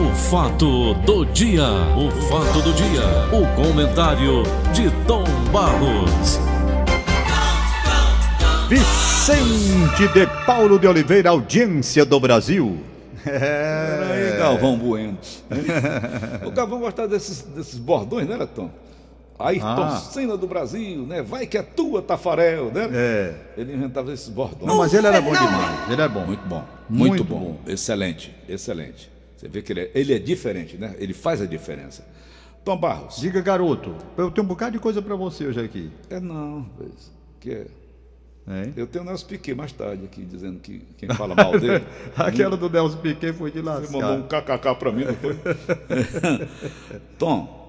O fato do dia, o fato do dia, o comentário de Tom Barros. Vicente de Paulo de Oliveira, audiência do Brasil. É. Aí, Galvão Bueno. o Galvão gostava desses, desses bordões, né, Tom? Ayrton ah. Senna do Brasil, né? Vai que é tua, Tafarel, né? É. Ele inventava esses bordões. Não, mas ele era bom demais. Ele é bom. Muito bom. Muito, muito bom. bom. Excelente, excelente. Você vê que ele é, ele é diferente, né? Ele faz a diferença. Tom Barros. Diga, garoto. Eu tenho um bocado de coisa para você hoje aqui. É não, que é. É. Eu tenho o Nelson Piquet mais tarde aqui, dizendo que quem fala mal dele. Aquela do Nelson Piquet foi de lá. Você mandou um kkk para mim, não foi? Tom,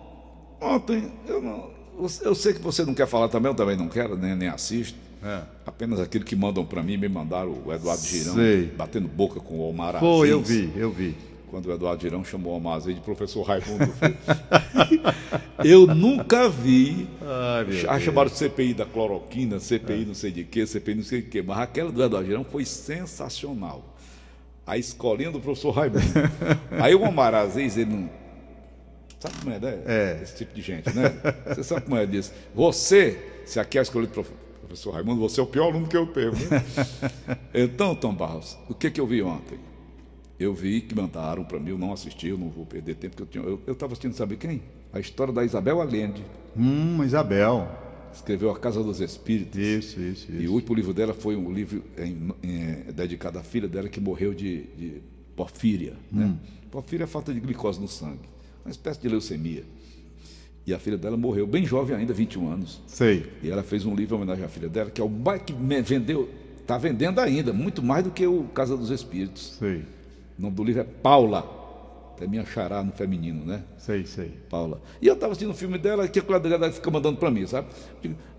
Ontem, eu não. Eu sei que você não quer falar também, eu também não quero, nem, nem assisto. É. Apenas aquilo que mandam para mim, me mandaram o Eduardo Girão sei. batendo boca com o Omar Aziz. Foi, eu vi, eu vi. Quando o Eduardo Girão chamou o Aziz de professor Raimundo. eu nunca vi. Ai, a chamaram de CPI da cloroquina, CPI é. não sei de quê, CPI não sei de quê. Mas aquela do Eduardo Girão foi sensacional. A escolinha do professor Raimundo. Aí o Omar Aziz, ele não Sabe como é, né? É. Esse tipo de gente, né? Você sabe como é disso. Você, se aqui é escolhido professor Raimundo, você é o pior aluno que eu tenho. Né? então, Tom Barros, o que, que eu vi ontem? Eu vi que mandaram para mim, eu não assisti, eu não vou perder tempo, porque eu estava eu, eu assistindo, sabe quem? A história da Isabel Allende. Hum, Isabel. Escreveu A Casa dos Espíritos. Isso, isso, isso. E o último livro dela foi um livro em, em, dedicado à filha dela que morreu de, de porfíria. Né? Hum. Porfíria é falta de glicose no sangue uma espécie de leucemia. E a filha dela morreu bem jovem ainda, 21 anos. Sei. E ela fez um livro em homenagem à filha dela, que é o mais que vendeu, está vendendo ainda, muito mais do que o Casa dos Espíritos. Sei. O nome do livro é Paula. É minha xará no feminino, né? Sei, sei. Paula. E eu estava assistindo o um filme dela, que a dela fica mandando para mim, sabe?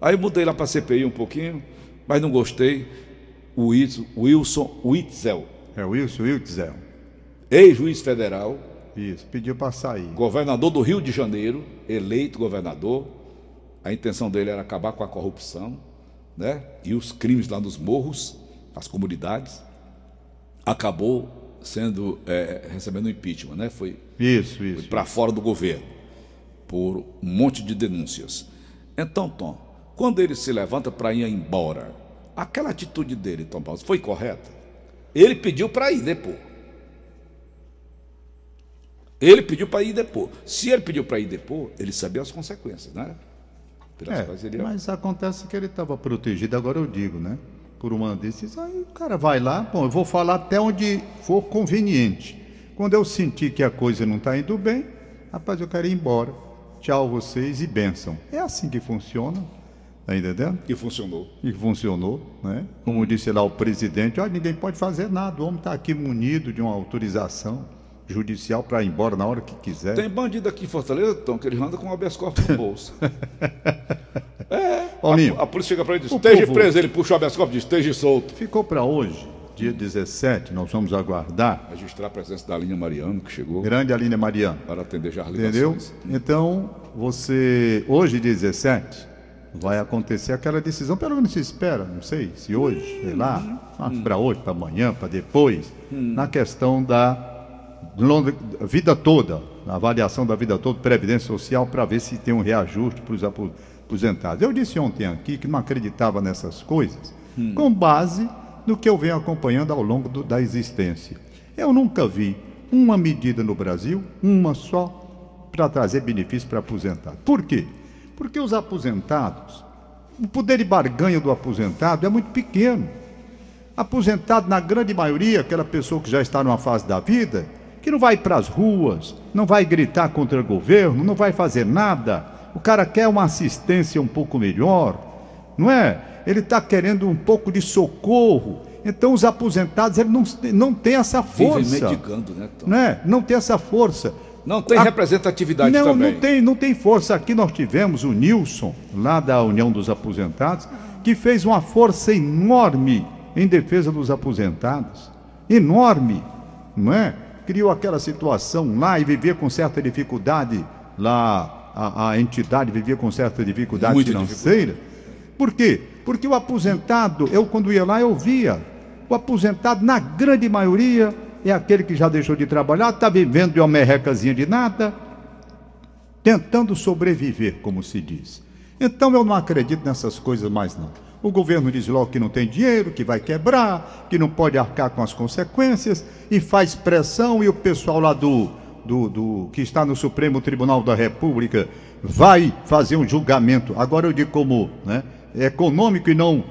Aí eu mudei lá para a CPI um pouquinho, mas não gostei. O Wilson Witzel. É, Wilson Witzel. Ex-juiz federal isso, pediu para sair. Governador do Rio de Janeiro, eleito governador. A intenção dele era acabar com a corrupção, né? E os crimes lá nos morros, as comunidades. Acabou sendo é, recebendo impeachment, né? Foi isso, isso. para fora do governo por um monte de denúncias. Então, Tom, quando ele se levanta para ir embora, aquela atitude dele, Tom Paulo, foi correta? Ele pediu para ir depois. Ele pediu para ir depor. Se ele pediu para ir depor, ele sabia as consequências, né? Pelas é, ele... Mas acontece que ele estava protegido, agora eu digo, né? Por uma decisão. Aí o cara vai lá, bom, eu vou falar até onde for conveniente. Quando eu sentir que a coisa não está indo bem, rapaz, eu quero ir embora. Tchau vocês e benção. É assim que funciona. Tá entendendo? E funcionou. E funcionou, né? Como disse lá o presidente, olha, ninguém pode fazer nada, o homem está aqui munido de uma autorização judicial para ir embora na hora que quiser. Tem bandido aqui em Fortaleza, Tom, que ele anda com o habeas corpus no bolso. é. Paulinho, a, a, polícia chega para ele e diz: esteja povo... preso. Ele puxa o habeas corpus e diz: esteja solto. Ficou para hoje, dia 17, nós vamos aguardar. Registrar a presença da Aline Mariano, que chegou. Grande Aline Mariano. Para atender já as Entendeu? Então, você, hoje, dia 17, vai acontecer aquela decisão, pelo menos se espera, não sei, se hoje, sei lá, hum. para hoje, para amanhã, para depois, hum. na questão da vida toda, a avaliação da vida toda, Previdência Social, para ver se tem um reajuste para os aposentados. Eu disse ontem aqui que não acreditava nessas coisas, hum. com base no que eu venho acompanhando ao longo do, da existência. Eu nunca vi uma medida no Brasil, uma só, para trazer benefício para aposentados. Por quê? Porque os aposentados, o poder de barganha do aposentado é muito pequeno. Aposentado, na grande maioria, aquela pessoa que já está numa fase da vida, que não vai para as ruas, não vai gritar contra o governo, não vai fazer nada. O cara quer uma assistência um pouco melhor, não é? Ele está querendo um pouco de socorro. Então os aposentados ele não, não tem essa força. Vive medicando, né, Tom? Não, é? não tem essa força. Não tem A... representatividade não, também. Não tem, não tem força. Aqui nós tivemos o Nilson, lá da União dos Aposentados, que fez uma força enorme em defesa dos aposentados. Enorme, não é? Criou aquela situação lá e vivia com certa dificuldade, lá a, a entidade vivia com certa dificuldade Muito financeira. Dificuldade. Por quê? Porque o aposentado, eu quando ia lá, eu via, o aposentado, na grande maioria, é aquele que já deixou de trabalhar, está vivendo de uma merrecazinha de nada, tentando sobreviver, como se diz. Então eu não acredito nessas coisas mais não. O governo diz logo que não tem dinheiro, que vai quebrar, que não pode arcar com as consequências e faz pressão e o pessoal lá do, do, do que está no Supremo Tribunal da República vai fazer um julgamento. Agora eu digo como né, econômico e não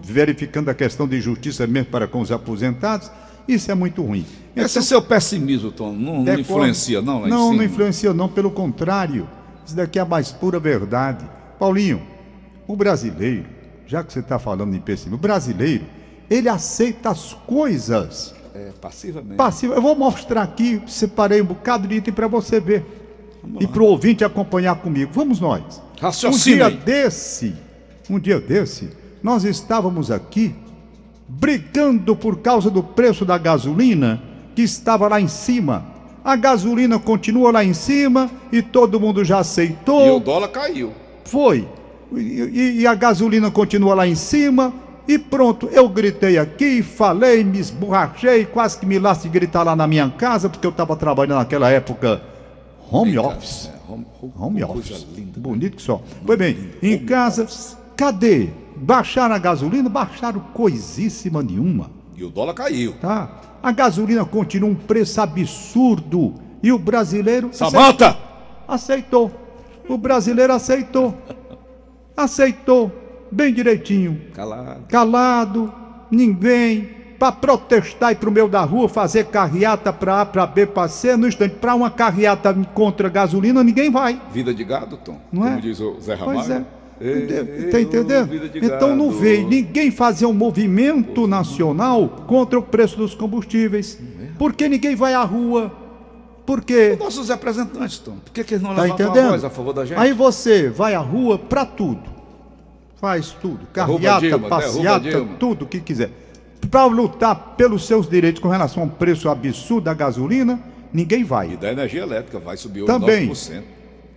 verificando a questão de justiça mesmo para com os aposentados. Isso é muito ruim. Então, Esse é seu pessimismo, Tom, não, não influencia não? não, não influencia não, pelo contrário. Isso daqui é a mais pura verdade. Paulinho, o brasileiro, já que você está falando em pessimismo, o brasileiro, ele aceita as coisas. É, passivamente. Passiva. Eu vou mostrar aqui, separei um bocado de item para você ver. Vamos e para o ouvinte acompanhar comigo. Vamos nós. Raciocínio. Um dia desse, um dia desse, nós estávamos aqui brigando por causa do preço da gasolina que estava lá em cima. A gasolina continua lá em cima e todo mundo já aceitou. E o dólar caiu. Foi. E, e, a gasolina continua lá em cima. E pronto, eu gritei aqui, falei, me esborrachei, quase que me lasque de gritar lá na minha casa, porque eu estava trabalhando naquela época home Eita, office. É, home, home office. Linda, né? Bonito que só. Foi bem, em home casa, office. cadê? Baixaram a gasolina? Baixaram coisíssima nenhuma. E o dólar caiu. Tá. A gasolina continua um preço absurdo. E o brasileiro. Samanta! Aceitou. O brasileiro aceitou. Aceitou. Bem direitinho. Calado. Calado. Ninguém. Para protestar e para o meio da rua, fazer carreata para A, para B, para C, no instante, para uma carreata contra a gasolina, ninguém vai. Vida de gado, Tom. Não Como é? diz o Zé Ramalho. Pois é. Está entendendo? Então não veio ninguém fazer um movimento nacional contra o preço dos combustíveis. Porque ninguém vai à rua por quê? Os nossos representantes, Tom. Por que, que eles não tá levantam entendendo? a voz a favor da gente? Aí você vai à rua para tudo. Faz tudo. Carreata, Dilma, passeata, tudo o que quiser. Para lutar pelos seus direitos com relação ao preço absurdo da gasolina, ninguém vai. E da energia elétrica vai subir Também. 9%.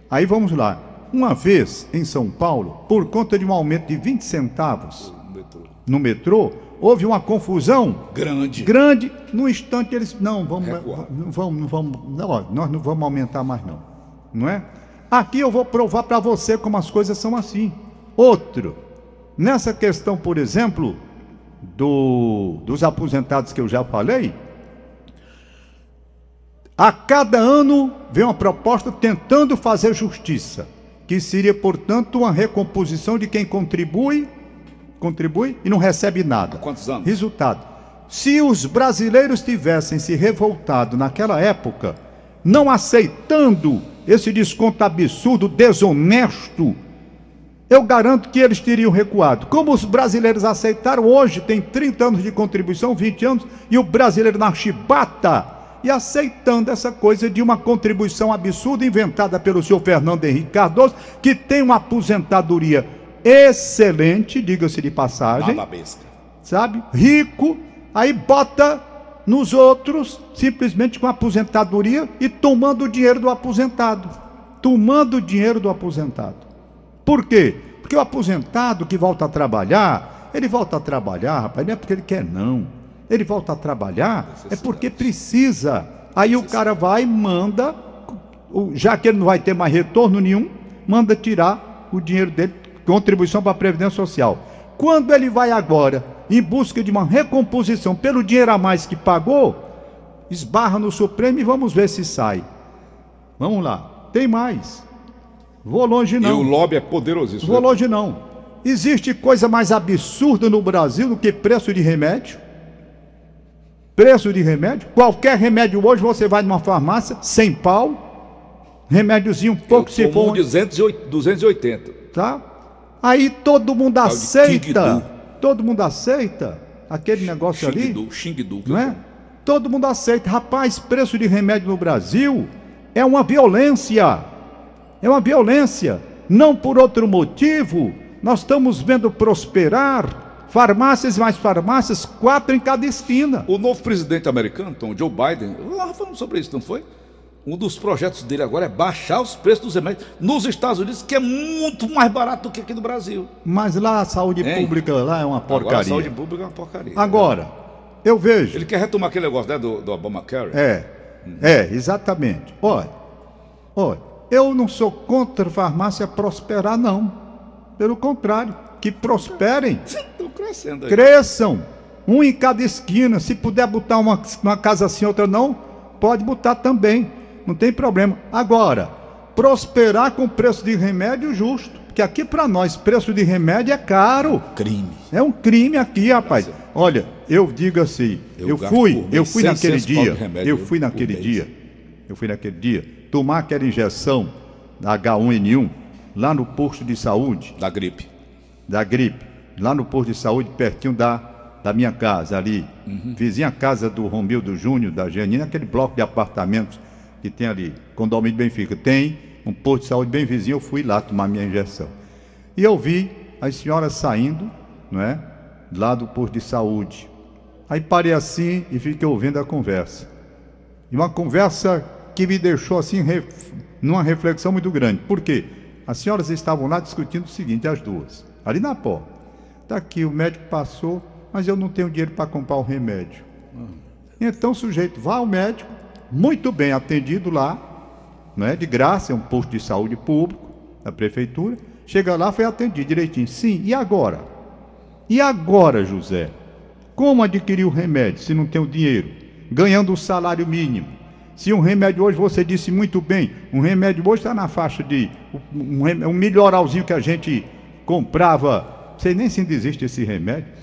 Aí vamos lá. Uma vez em São Paulo, por conta de um aumento de 20 centavos no metrô, no metrô houve uma confusão grande. Grande. No instante eles não vamos, não vamos, não vamos, não, nós não vamos aumentar mais não, não é? Aqui eu vou provar para você como as coisas são assim. Outro, nessa questão, por exemplo, do, dos aposentados que eu já falei, a cada ano vem uma proposta tentando fazer justiça, que seria, portanto, uma recomposição de quem contribui contribui e não recebe nada. Há quantos anos? Resultado: se os brasileiros tivessem se revoltado naquela época, não aceitando esse desconto absurdo, desonesto, eu garanto que eles teriam recuado. Como os brasileiros aceitaram, hoje tem 30 anos de contribuição, 20 anos, e o brasileiro na chibata e aceitando essa coisa de uma contribuição absurda inventada pelo senhor Fernando Henrique Cardoso, que tem uma aposentadoria excelente, diga-se de passagem. Sabe? Rico, aí bota nos outros, simplesmente com aposentadoria e tomando o dinheiro do aposentado. Tomando o dinheiro do aposentado. Por quê? Porque o aposentado que volta a trabalhar, ele volta a trabalhar, rapaz, não é porque ele quer, não. Ele volta a trabalhar é porque precisa. Aí o cara vai e manda, já que ele não vai ter mais retorno nenhum, manda tirar o dinheiro dele contribuição para a Previdência Social. Quando ele vai agora em busca de uma recomposição pelo dinheiro a mais que pagou, esbarra no Supremo e vamos ver se sai. Vamos lá. Tem mais. Vou longe não. E o lobby é poderosíssimo. Vou longe não. Existe coisa mais absurda no Brasil do que preço de remédio? Preço de remédio? Qualquer remédio hoje você vai numa farmácia, sem pau, remédiozinho pouco Eu se for. Um 280. Tá? Aí todo mundo aceita. Todo mundo aceita aquele negócio Xing ali. Xing não é? Todo mundo aceita. Rapaz, preço de remédio no Brasil é uma violência. É uma violência. Não por outro motivo. Nós estamos vendo prosperar farmácias e mais farmácias, quatro em cada esquina. O novo presidente americano, Tom, Joe Biden, nós falamos sobre isso, não foi? Um dos projetos dele agora é baixar os preços dos remédios nos Estados Unidos, que é muito mais barato do que aqui no Brasil. Mas lá a saúde hein? pública lá é uma porcaria. Agora, a saúde pública é uma porcaria. Agora, eu vejo. Ele quer retomar aquele negócio né, do, do Obamacare? É, é, exatamente. Olha, olha, eu não sou contra a farmácia prosperar, não. Pelo contrário, que prosperem. Estão crescendo aí. Cresçam. Um em cada esquina. Se puder botar uma, uma casa assim, outra não, pode botar também. Não tem problema. Agora, prosperar com preço de remédio justo. Porque aqui para nós, preço de remédio é caro. Crime. É um crime aqui, rapaz. Olha, eu digo assim, eu, Eu fui, eu fui naquele 600 pau dia, remédio, eu fui naquele dia, eu fui naquele dia, tomar aquela injeção da H1N1 lá no posto de saúde, Da gripe. da gripe, lá no posto de saúde, pertinho da, da minha casa, ali. Uhum. Vizinha casa do Romildo Júnior, da Janine, aquele bloco de apartamentos que tem ali, condomínio Benfica. Tem um posto de saúde bem vizinho, eu fui lá tomar minha injeção. E eu vi as senhoras saindo, não é? Lá do posto de saúde. Aí parei assim e fiquei ouvindo a conversa. E uma conversa que me deixou assim ref- numa reflexão muito grande. Por quê? As senhoras estavam lá discutindo o seguinte, as duas, ali na porta. Está aqui, o médico passou, mas eu não tenho dinheiro para comprar o remédio. Então o sujeito vai ao médico, muito bem atendido lá, não é de graça, é um posto de saúde público da prefeitura. Chega lá, foi atendido direitinho. Sim, e agora? E agora, José? Como adquirir o remédio se não tem o dinheiro? Ganhando o salário mínimo. Se um remédio hoje, você disse muito bem, um remédio hoje está na faixa de um, um melhoralzinho que a gente comprava, sei nem se existe esse remédio,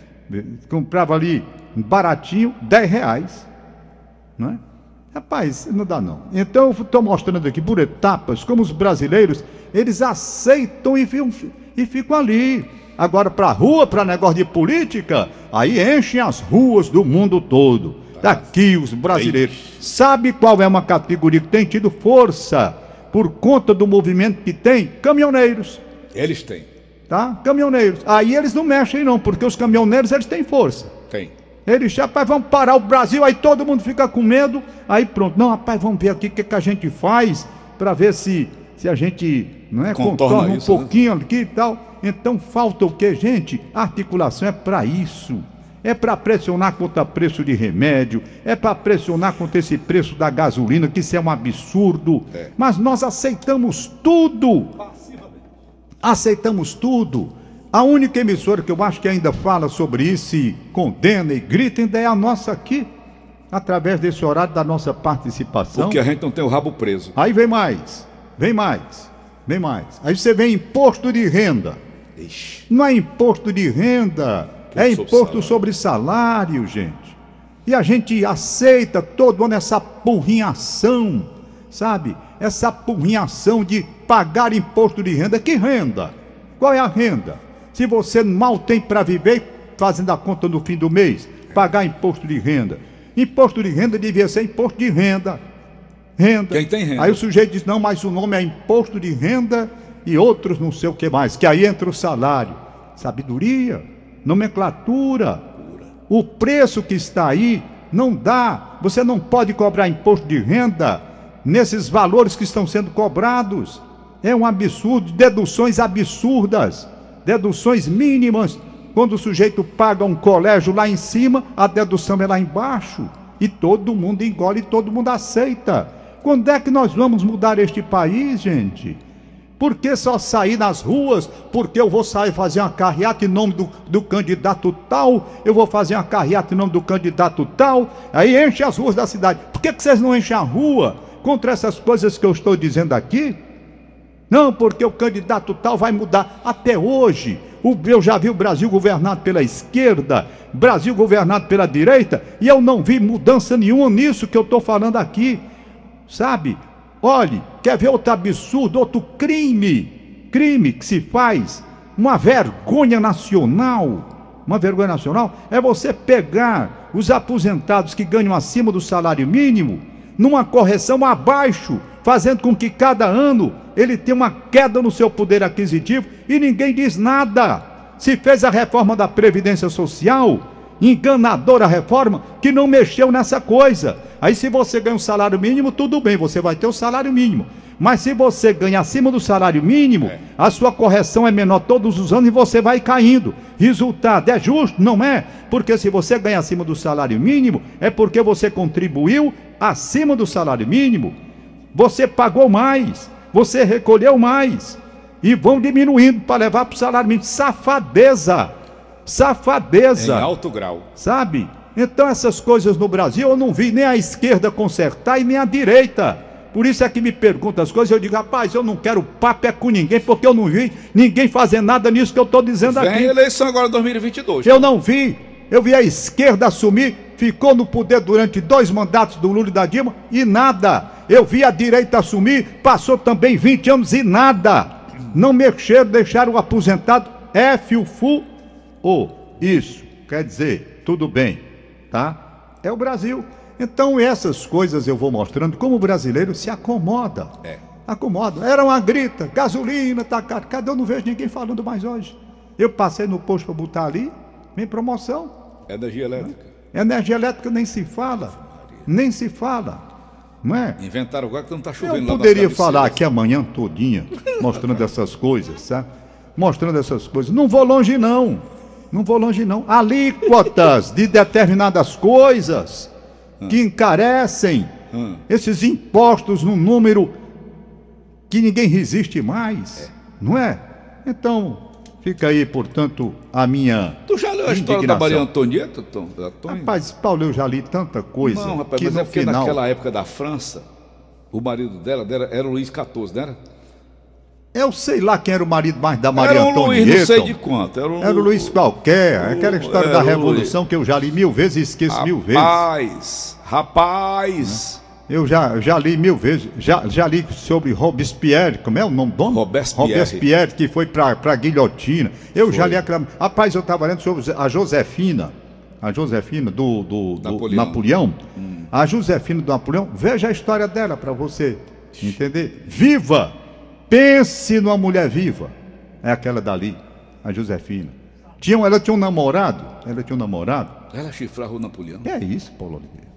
comprava ali baratinho, 10 reais. Não é? Rapaz, não dá não. Então eu estou mostrando aqui por etapas como os brasileiros, eles aceitam e ficam, e ficam ali. Agora para a rua, para negócio de política, aí enchem as ruas do mundo todo. Daqui os brasileiros. Sabe qual é uma categoria que tem tido força por conta do movimento que tem? Caminhoneiros Eles têm. tá? Caminhoneiros. Aí eles não mexem não, porque os caminhoneiros eles têm força. Tem. Eles, rapaz, vamos parar o Brasil, aí todo mundo fica com medo, aí pronto. Não, rapaz, vamos ver aqui o que, que a gente faz para ver se, se a gente não é, Contorna contorna um isso, né? pouquinho aqui e tal. Então falta o que, gente? Articulação é para isso. É para pressionar contra preço de remédio, é para pressionar contra esse preço da gasolina, que isso é um absurdo. É. Mas nós aceitamos tudo aceitamos tudo. A única emissora que eu acho que ainda fala sobre isso e condena e grita ainda é a nossa aqui, através desse horário da nossa participação. Porque a gente não tem o rabo preso. Aí vem mais, vem mais, vem mais. Aí você vem imposto de renda. Ixi. Não é imposto de renda, é sobre imposto salário. sobre salário, gente. E a gente aceita todo ano essa porrinhação, sabe? Essa porrinhação de pagar imposto de renda. Que renda? Qual é a renda? Se você mal tem para viver, fazendo a conta no fim do mês, pagar imposto de renda. Imposto de renda devia ser imposto de renda. Renda. Quem tem renda. Aí o sujeito diz: não, mas o nome é imposto de renda e outros não sei o que mais. Que aí entra o salário. Sabedoria, nomenclatura. O preço que está aí não dá. Você não pode cobrar imposto de renda nesses valores que estão sendo cobrados. É um absurdo, deduções absurdas, deduções mínimas. Quando o sujeito paga um colégio lá em cima, a dedução é lá embaixo. E todo mundo engole, todo mundo aceita. Quando é que nós vamos mudar este país, gente? Por que só sair nas ruas? Porque eu vou sair fazer uma carreata em nome do, do candidato tal, eu vou fazer uma carreata em nome do candidato tal, aí enche as ruas da cidade. Por que, que vocês não enchem a rua contra essas coisas que eu estou dizendo aqui? Não, porque o candidato tal vai mudar. Até hoje, eu já vi o Brasil governado pela esquerda, Brasil governado pela direita, e eu não vi mudança nenhuma nisso que eu estou falando aqui. Sabe? Olhe, quer ver outro absurdo, outro crime? Crime que se faz, uma vergonha nacional. Uma vergonha nacional é você pegar os aposentados que ganham acima do salário mínimo numa correção abaixo, fazendo com que cada ano ele tenha uma queda no seu poder aquisitivo e ninguém diz nada. Se fez a reforma da Previdência Social, enganadora reforma que não mexeu nessa coisa. Aí se você ganha um salário mínimo, tudo bem, você vai ter o salário mínimo. Mas se você ganha acima do salário mínimo, é. a sua correção é menor todos os anos e você vai caindo. Resultado, é justo? Não é? Porque se você ganha acima do salário mínimo, é porque você contribuiu acima do salário mínimo. Você pagou mais, você recolheu mais. E vão diminuindo para levar para o salário mínimo. Safadeza! Safadeza! Em alto grau. Sabe? Então essas coisas no Brasil eu não vi nem a esquerda consertar e nem a direita. Por isso é que me perguntam as coisas, eu digo, rapaz, eu não quero papo é com ninguém, porque eu não vi ninguém fazer nada nisso que eu estou dizendo Vem aqui. Vem eleição agora 2022. Eu não vi. Eu vi a esquerda assumir, ficou no poder durante dois mandatos do Lula e da Dilma e nada. Eu vi a direita assumir, passou também 20 anos e nada. Não mexeram, deixaram o aposentado F o FU O. Isso, quer dizer, tudo bem, tá? É o Brasil. Então essas coisas eu vou mostrando como o brasileiro se acomoda. É. Acomoda. Era uma grita, gasolina, tá caro. Cadê? Eu não vejo ninguém falando mais hoje. Eu passei no posto para botar ali, vem promoção. Energia elétrica. Energia elétrica nem se fala. Nem se fala. Não é? Inventaram agora que não está chovendo Eu poderia falar aqui amanhã todinha, mostrando essas coisas, sabe? Mostrando essas coisas. Não vou longe, não. Não vou longe, não. Alíquotas de determinadas coisas que encarecem hum. esses impostos num número que ninguém resiste mais, não é? Então, fica aí, portanto, a minha. Tu já leu a história da Maria Antonieta, Tom? Rapaz, Paulo, eu já li tanta coisa. Não, rapaz, que mas no é porque final... naquela época da França, o marido dela, era o Luís XIV, não era? Eu sei lá quem era o marido mais da Maria Antonieta. Era o Luiz, não sei de quanto. Era o, era o Luiz qualquer. O, aquela história da Revolução que eu já li mil vezes e esqueço rapaz, mil vezes. Rapaz, rapaz. Eu já, já li mil vezes. Já, já li sobre Robespierre. Como é o nome do Robespierre. Robespierre, que foi para a guilhotina. Eu foi. já li aquela. Rapaz, eu estava lendo sobre a Josefina. A Josefina do, do, do Napoleão. Napoleão. Hum. A Josefina do Napoleão. Veja a história dela para você entender. Viva! Pense numa mulher viva. É aquela dali, a Josefina. Tinha, ela tinha um namorado. Ela tinha um namorado. Ela chifrava o Napoleão. É isso, Paulo Oliveira.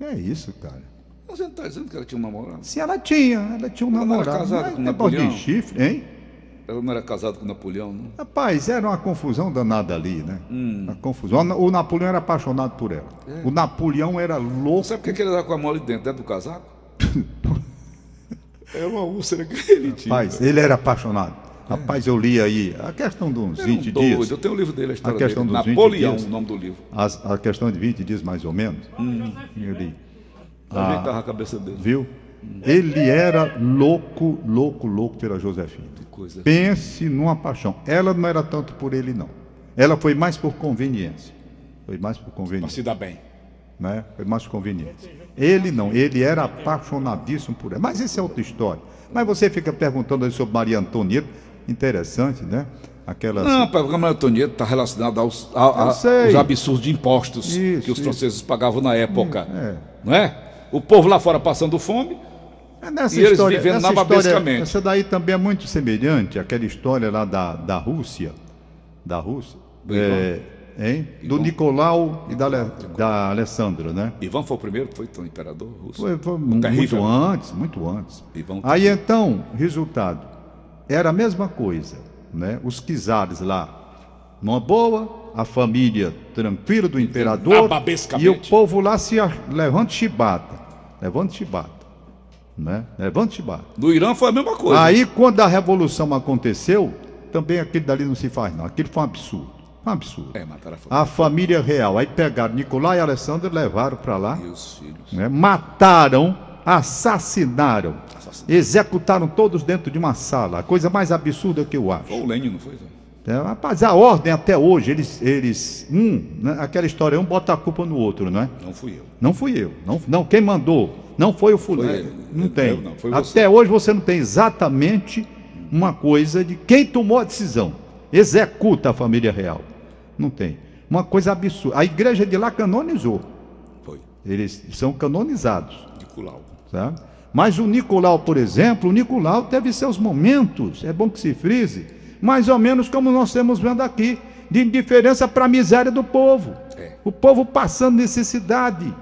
É isso, cara. Você não está dizendo que ela tinha um namorado? Sim, ela tinha. Ela tinha um ela namorado. Ela era casada com Napoleão. de chifre, hein? Ela não era casada com Napoleão, não? Rapaz, era uma confusão danada ali, né? Hum. Uma confusão. O Napoleão era apaixonado por ela. É. O Napoleão era louco. Sabe por que ele andava com a mole dentro, dentro do casaco? É uma úlcera que ele tinha. Rapaz, ele era apaixonado. É. Rapaz, eu li aí a questão dos 20 um dias. Eu tenho o livro dele, a história a questão dele. Dos Napoleão, 20 dias, o nome do livro. A, a, questão de 20 dias, mais ou menos. Hum. Eu li. Ah, a cabeça dele. Viu? Ele era louco, louco, louco pela Josefina. Que coisa. Pense numa paixão. Ela não era tanto por ele, não. Ela foi mais por conveniência. Foi mais por conveniência. Para se dar bem. Né? Foi mais por conveniência. Ele não, ele era apaixonadíssimo por ela. Mas isso é outra história. Mas você fica perguntando sobre Maria Antonieta, interessante, né? Aquela... Não, a Maria Antonieta está relacionada aos, a, a, aos absurdos de impostos isso, que os franceses isso. pagavam na época. É. Não é? O povo lá fora passando fome. É nessa e história, eles vivendo nababescamente. Essa daí também é muito semelhante àquela história lá da, da Rússia. Da Rússia. É, Hein? Do Nicolau e da, da Alessandra, né? Ivan foi o primeiro, foi o imperador russo. Foi, foi muito antes, muito antes. Aí então, resultado, era a mesma coisa, né? Os czares lá, numa boa, a família tranquila do imperador e o povo lá se levanta chibata, levanta chibata. Né? Levanta chibata. No Irã foi a mesma coisa. Aí quando a revolução aconteceu, também aquele dali não se faz não, aquilo foi um absurdo. Um absurdo. É, a família. A família real. Aí pegaram Nicolai e Alessandro, levaram para lá. E os filhos. Né? Mataram, assassinaram, assassinaram, executaram todos dentro de uma sala. A coisa mais absurda que eu acho. Foi o Lênin, não foi? É, rapaz, a ordem até hoje, eles. eles um, né? aquela história, um bota a culpa no outro, não é? Não fui eu. Não fui eu. Não, não quem mandou? Não foi o fulano. Não tem. não, até hoje você não tem exatamente uma coisa de quem tomou a decisão. Executa a família real. Não tem. Uma coisa absurda. A igreja de lá canonizou. Foi. Eles são canonizados. Nicolau. Sabe? Mas o Nicolau, por exemplo, o Nicolau teve seus momentos, é bom que se frise, mais ou menos como nós estamos vendo aqui. de indiferença para a miséria do povo. É. O povo passando necessidade.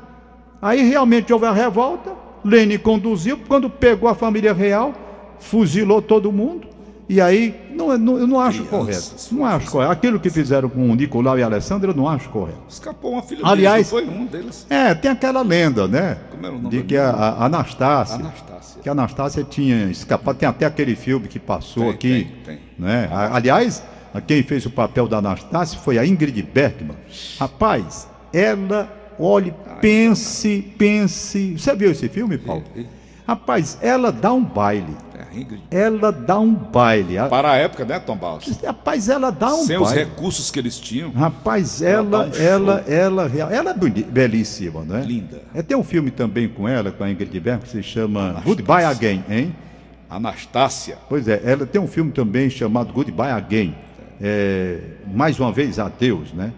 Aí realmente houve a revolta, Lênin conduziu, quando pegou a família real, fuzilou todo mundo. E aí, não, não, eu não acho Crianças, correto. Não acho correto. Aquilo que fizeram com o Nicolau e a Alessandra, eu não acho correto. Escapou uma filha Aliás, deles, foi um deles. É, tem aquela lenda, né? Como era o nome De que a, a Anastácia, Anastácia. Que a Anastácia tinha escapado. Tem até aquele filme que passou tem, aqui. Tem, tem. Né? Aliás, quem fez o papel da Anastácia foi a Ingrid Bergman. Rapaz, ela, olhe, pense, pense. Você viu esse filme, Paulo? Rapaz, ela dá um baile. Ela dá um baile. Para a época, né, Tom Balsa? Rapaz, ela dá um Sem baile. os recursos que eles tinham. Rapaz, ela, ela, um ela, ela, ela, é belíssima, não é? Linda. É, tem um filme também com ela, com a Ingrid Berg, que se chama Anastácia. Goodbye Again, hein? Anastácia. Pois é, ela tem um filme também chamado Goodbye Again. É, mais uma vez, adeus, né?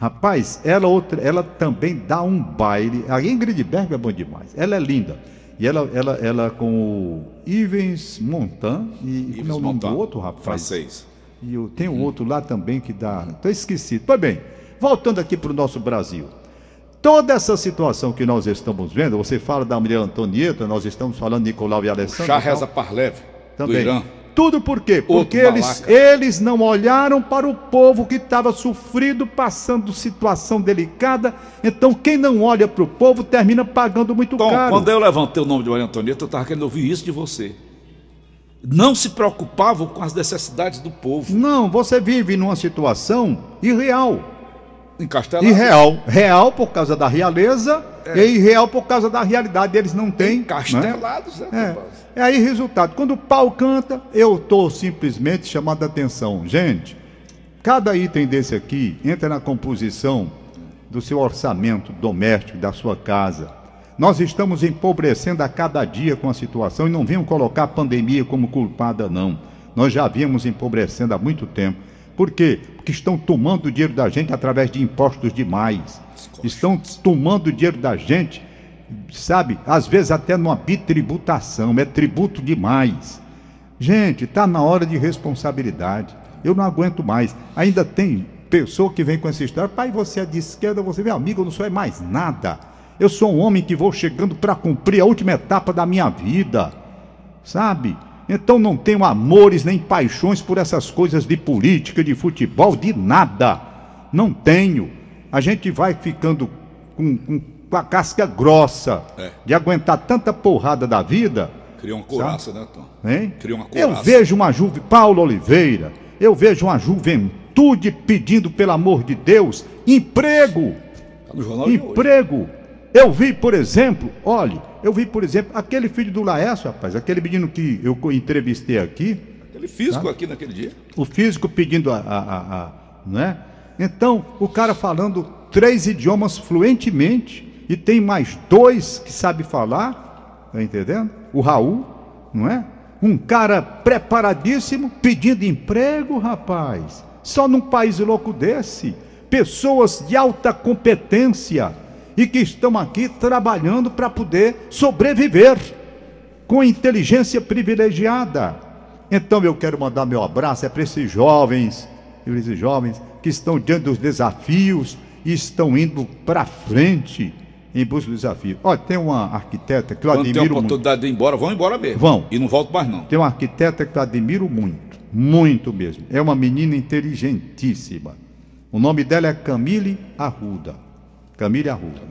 Rapaz, ela, outra, ela também dá um baile. A Ingrid Berg é bom demais. Ela é linda. E ela, ela, ela com o Ivens Montan e como é o nome do outro rapaz? Francês. E eu, tem um outro lá também que dá. Estou esquecido. Pois bem, voltando aqui para o nosso Brasil. Toda essa situação que nós estamos vendo, você fala da Maria Antonieta, nós estamos falando de Nicolau e Alessandro. Chá Reza Parlev, também. do Irã. Tudo por quê? Porque eles, eles não olharam para o povo que estava sofrido, passando situação delicada. Então, quem não olha para o povo termina pagando muito Tom, caro. Quando eu levantei o nome de Maria Antonieta, eu estava querendo ouvir isso de você. Não se preocupavam com as necessidades do povo. Não, você vive numa situação irreal. Encastelado. Irreal. Real por causa da realeza é. e irreal por causa da realidade. Eles não têm. Encastelados, né? né é. é aí, resultado. Quando o pau canta, eu estou simplesmente chamando a atenção. Gente, cada item desse aqui entra na composição do seu orçamento doméstico, da sua casa. Nós estamos empobrecendo a cada dia com a situação e não venham colocar a pandemia como culpada, não. Nós já vimos empobrecendo há muito tempo. Por quê? Porque estão tomando o dinheiro da gente através de impostos demais. Estão tomando o dinheiro da gente, sabe? Às vezes até numa bitributação, é tributo demais. Gente, está na hora de responsabilidade. Eu não aguento mais. Ainda tem pessoa que vem com essa história, pai, você é de esquerda, você meu amigo, eu não sou é mais nada. Eu sou um homem que vou chegando para cumprir a última etapa da minha vida. Sabe? Então não tenho amores nem paixões por essas coisas de política, de futebol, de nada. Não tenho. A gente vai ficando com, com, com a casca grossa é. de aguentar tanta porrada da vida. Cria uma couraça, né, Tom? Hein? Cria uma couraça. Eu vejo uma juventude, Paulo Oliveira, eu vejo uma juventude pedindo, pelo amor de Deus, emprego. Tá no jornal emprego. Eu vi, por exemplo, olhe, eu vi, por exemplo, aquele filho do Laércio, rapaz, aquele menino que eu entrevistei aqui. Aquele físico tá? aqui naquele dia. O físico pedindo a, a, a, a né? Então, o cara falando três idiomas fluentemente e tem mais dois que sabe falar, tá entendendo? O Raul, não é? Um cara preparadíssimo pedindo emprego, rapaz. Só num país louco desse, pessoas de alta competência e que estão aqui trabalhando para poder sobreviver com inteligência privilegiada. Então eu quero mandar meu abraço é para esses jovens, esses jovens que estão diante dos desafios e estão indo para frente em busca do desafio. Olha, tem uma arquiteta que eu Quando admiro tem a oportunidade muito. de ir embora, vão embora mesmo. Vão. E não volto mais não. Tem uma arquiteta que eu admiro muito, muito mesmo. É uma menina inteligentíssima. O nome dela é Camille Arruda. Camila Arruda.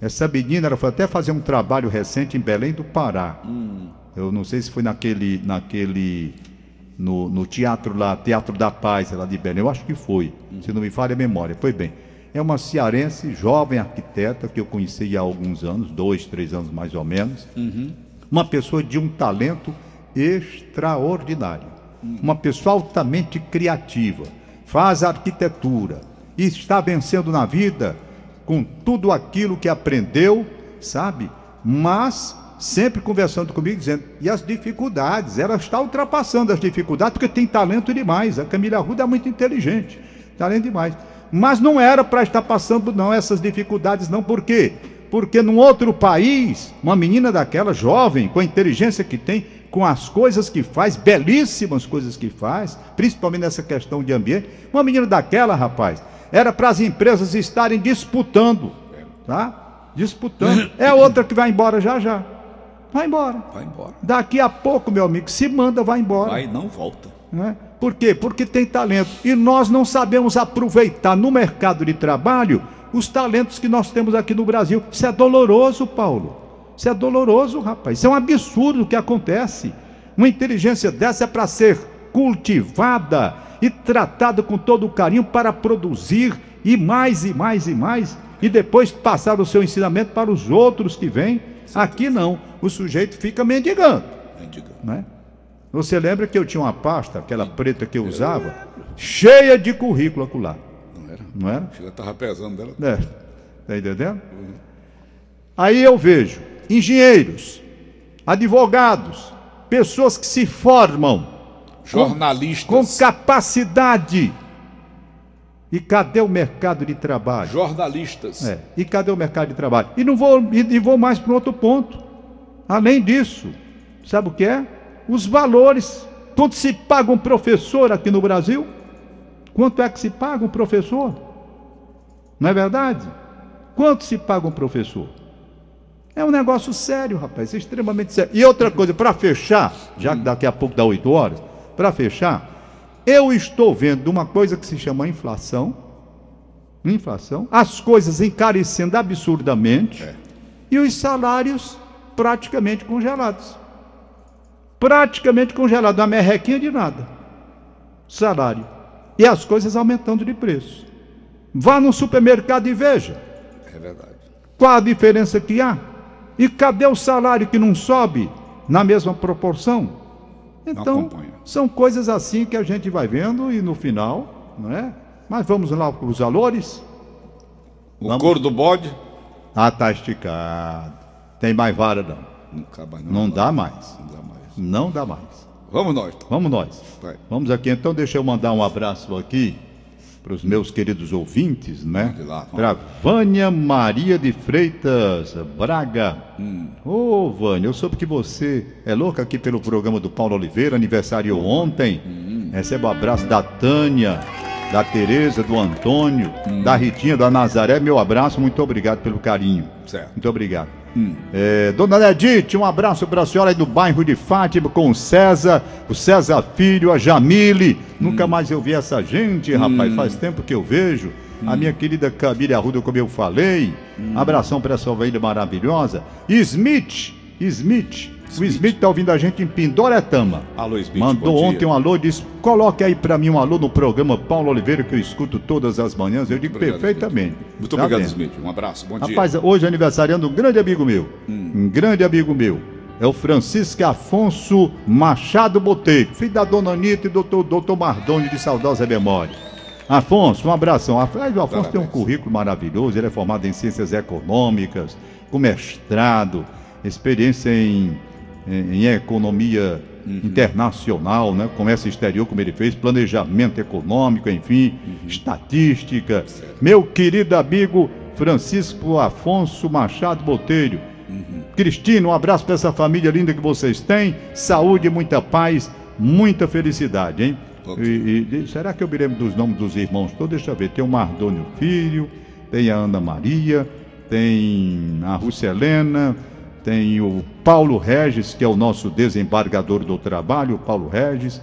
Essa menina, ela foi até fazer um trabalho recente em Belém do Pará. Hum. Eu não sei se foi naquele, naquele, no, no teatro lá, Teatro da Paz, lá de Belém. Eu acho que foi, hum. se não me falha a memória. Pois bem, é uma cearense, jovem arquiteta, que eu conheci há alguns anos, dois, três anos mais ou menos. Uhum. Uma pessoa de um talento extraordinário. Uhum. Uma pessoa altamente criativa. Faz arquitetura. E está vencendo na vida com tudo aquilo que aprendeu, sabe? Mas sempre conversando comigo, dizendo, e as dificuldades, ela está ultrapassando as dificuldades, porque tem talento demais. A Camila Arruda é muito inteligente, talento demais. Mas não era para estar passando, não, essas dificuldades, não, por quê? Porque num outro país, uma menina daquela jovem, com a inteligência que tem, com as coisas que faz, belíssimas coisas que faz, principalmente nessa questão de ambiente, uma menina daquela, rapaz, era para as empresas estarem disputando, tá? Disputando. É outra que vai embora já já. Vai embora. Vai embora. Daqui a pouco, meu amigo, se manda, vai embora. Vai e não volta. Né? Por quê? Porque tem talento. E nós não sabemos aproveitar no mercado de trabalho os talentos que nós temos aqui no Brasil. Isso é doloroso, Paulo. Isso é doloroso, rapaz. Isso é um absurdo o que acontece. Uma inteligência dessa é para ser cultivada e tratada com todo o carinho para produzir e mais e mais e mais e depois passar o seu ensinamento para os outros que vêm. Aqui não, o sujeito fica mendigando. Mendigando. Né? Você lembra que eu tinha uma pasta, aquela preta que eu usava, cheia de currículo acolá. Não era? Não era? Já estava pesando dela. É. Tá entendendo? Uhum. Aí eu vejo engenheiros, advogados, pessoas que se formam, jornalistas, com, com capacidade. E cadê o mercado de trabalho? Jornalistas. É. E cadê o mercado de trabalho? E não vou, e vou mais para outro ponto. Além disso, sabe o que é? Os valores. Quanto se paga um professor aqui no Brasil? Quanto é que se paga um professor? Não é verdade? Quanto se paga um professor? É um negócio sério, rapaz, é extremamente sério. E outra coisa, para fechar, já que daqui a pouco dá 8 horas, para fechar, eu estou vendo uma coisa que se chama inflação. Inflação, as coisas encarecendo absurdamente é. e os salários praticamente congelados. Praticamente congelados, uma merrequinha de nada. Salário. E as coisas aumentando de preço. Vá no supermercado e veja. É verdade. Qual a diferença que há? E cadê o salário que não sobe na mesma proporção? Então, são coisas assim que a gente vai vendo e no final, não é? Mas vamos lá para os valores. O vamos. couro do bode? Ah, tá esticado. Tem mais vara não. Não, não, não dá mais. Não dá mais. Não dá mais. Vamos nós. Então. Vamos nós. Vai. Vamos aqui. Então deixa eu mandar um abraço aqui para os meus queridos ouvintes, né? Para Vânia Maria de Freitas Braga. Hum. Ô, hum. oh, Vânia, eu soube que você é louca aqui pelo programa do Paulo Oliveira, aniversário ontem. Hum. Receba o um abraço da Tânia, da Tereza, do Antônio, hum. da Ritinha, da Nazaré. Meu abraço, muito obrigado pelo carinho. Certo. Muito obrigado. Hum. É, Dona Ledite, um abraço para a senhora aí do bairro de Fátima com o César, o César Filho, a Jamile. Hum. Nunca mais eu vi essa gente, rapaz. Hum. Faz tempo que eu vejo. A hum. minha querida Camille Arruda, como eu falei. Hum. Abração para essa ovelha maravilhosa. Smith, Smith, o Smith está ouvindo a gente em Pindoretama. Alô, Smith. Mandou ontem um alô, disse: coloque aí para mim um alô no programa Paulo Oliveira, que eu escuto todas as manhãs. Eu digo obrigado, perfeitamente. Smith. Muito tá obrigado, vendo? Smith. Um abraço, bom Rapaz, dia. Rapaz, hoje é aniversariando um grande amigo meu. Hum. Um grande amigo meu. É o Francisco Afonso Machado Boteiro, filho da dona Anitta e doutor, doutor Mardoni de saudosa memória. Afonso, um abração. O Afonso Parabéns. tem um currículo maravilhoso, ele é formado em ciências econômicas, com mestrado, experiência em em economia uhum. internacional, né? comércio exterior, como ele fez, planejamento econômico, enfim, uhum. estatística. Certo. Meu querido amigo Francisco Afonso Machado Botelho. Uhum. Cristina, um abraço para essa família linda que vocês têm. Saúde, muita paz, muita felicidade, hein? Okay. E, e, será que eu me lembro dos nomes dos irmãos todos? Deixa eu ver. Tem o Mardônio Filho, tem a Ana Maria, tem a Rússia Helena tem o Paulo Regis, que é o nosso desembargador do trabalho, Paulo Regis.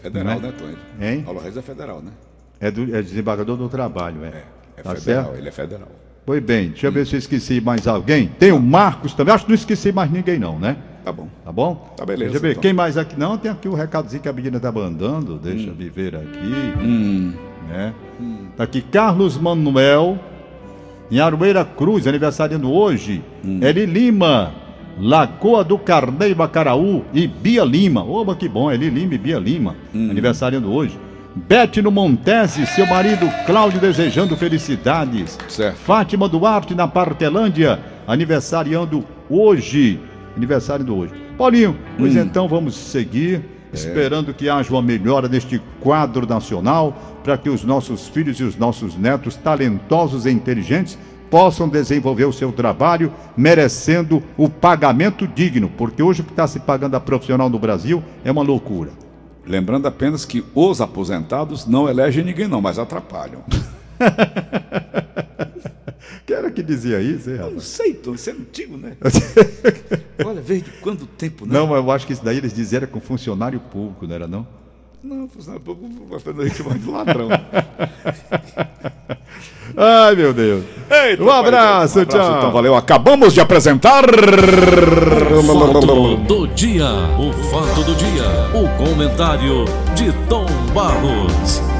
Federal, né, né Tony? Hein? Paulo Regis é federal, né? É, do, é desembargador do trabalho, é. É, é tá federal, certo? ele é federal. Pois bem, deixa eu ver se eu esqueci mais alguém. Tem o Marcos também, acho que não esqueci mais ninguém não, né? Tá bom. Tá bom? Tá beleza. Deixa eu ver, então. quem mais aqui? Não, tem aqui o recadozinho que a menina tá mandando, deixa hum. eu ver aqui. Hum. Né? Hum. Tá aqui Carlos Manuel, em Aroeira Cruz, aniversariando hoje. Hum. Eli Lima, Lagoa do Carneiro Acaraú e Bia Lima. Oba, que bom, Eli Lima e Bia Lima, uhum. aniversariando hoje. Bete no Montese, seu marido Cláudio desejando felicidades. Certo. Fátima Duarte na Partelândia, aniversariando hoje. Aniversário do hoje. Paulinho, pois hum. então vamos seguir. Esperando que haja uma melhora neste quadro nacional, para que os nossos filhos e os nossos netos, talentosos e inteligentes, possam desenvolver o seu trabalho merecendo o pagamento digno, porque hoje o que está se pagando a profissional no Brasil é uma loucura. Lembrando apenas que os aposentados não elegem ninguém, não, mas atrapalham. Quem era que dizia isso, hein, Eu não sei, Tom, isso é antigo, né? Olha, veio de quanto tempo, né? Não, mas eu acho que isso daí eles diziam com funcionário público, não era não? Não, funcionário público vai fazer chamar de ladrão. Ai, meu Deus. Eita, um abraço, um abraço, tchau. Então, valeu. Acabamos de apresentar. Fato do dia. O fato do dia. O comentário de Tom Barros.